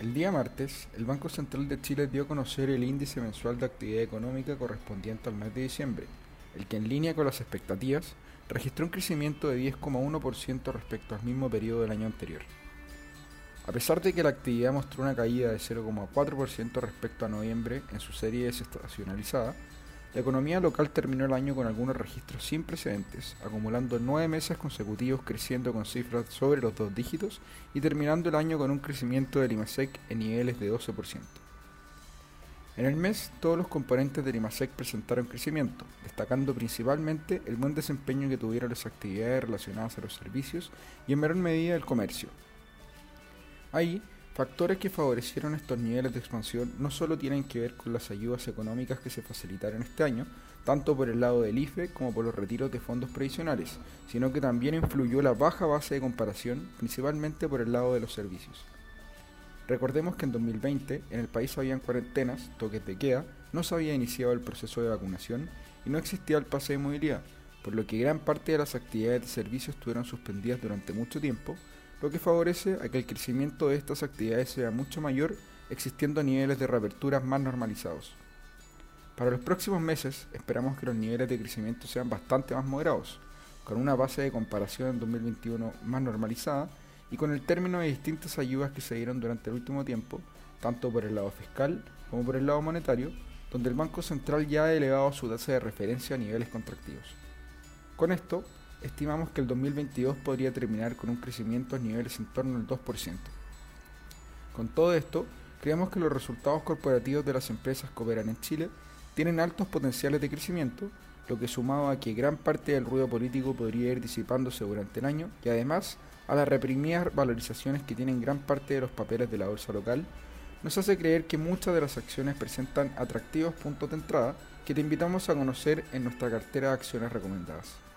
El día martes, el Banco Central de Chile dio a conocer el índice mensual de actividad económica correspondiente al mes de diciembre, el que en línea con las expectativas registró un crecimiento de 10,1% respecto al mismo periodo del año anterior. A pesar de que la actividad mostró una caída de 0,4% respecto a noviembre en su serie desestacionalizada, la economía local terminó el año con algunos registros sin precedentes, acumulando nueve meses consecutivos creciendo con cifras sobre los dos dígitos y terminando el año con un crecimiento del IMASEC en niveles de 12%. En el mes, todos los componentes del IMASEC presentaron crecimiento, destacando principalmente el buen desempeño que tuvieron las actividades relacionadas a los servicios y en menor medida el comercio. Ahí, Factores que favorecieron estos niveles de expansión no solo tienen que ver con las ayudas económicas que se facilitaron este año, tanto por el lado del IFE como por los retiros de fondos previsionales, sino que también influyó la baja base de comparación, principalmente por el lado de los servicios. Recordemos que en 2020 en el país habían cuarentenas, toques de queda, no se había iniciado el proceso de vacunación y no existía el pase de movilidad, por lo que gran parte de las actividades de servicios estuvieron suspendidas durante mucho tiempo, lo que favorece a que el crecimiento de estas actividades sea mucho mayor, existiendo niveles de reaperturas más normalizados. Para los próximos meses esperamos que los niveles de crecimiento sean bastante más moderados, con una base de comparación en 2021 más normalizada y con el término de distintas ayudas que se dieron durante el último tiempo, tanto por el lado fiscal como por el lado monetario, donde el Banco Central ya ha elevado su tasa de referencia a niveles contractivos. Con esto, estimamos que el 2022 podría terminar con un crecimiento a niveles en torno al 2%. Con todo esto, creemos que los resultados corporativos de las empresas que operan en Chile tienen altos potenciales de crecimiento, lo que sumado a que gran parte del ruido político podría ir disipándose durante el año y además a las reprimidas valorizaciones que tienen gran parte de los papeles de la bolsa local, nos hace creer que muchas de las acciones presentan atractivos puntos de entrada que te invitamos a conocer en nuestra cartera de acciones recomendadas.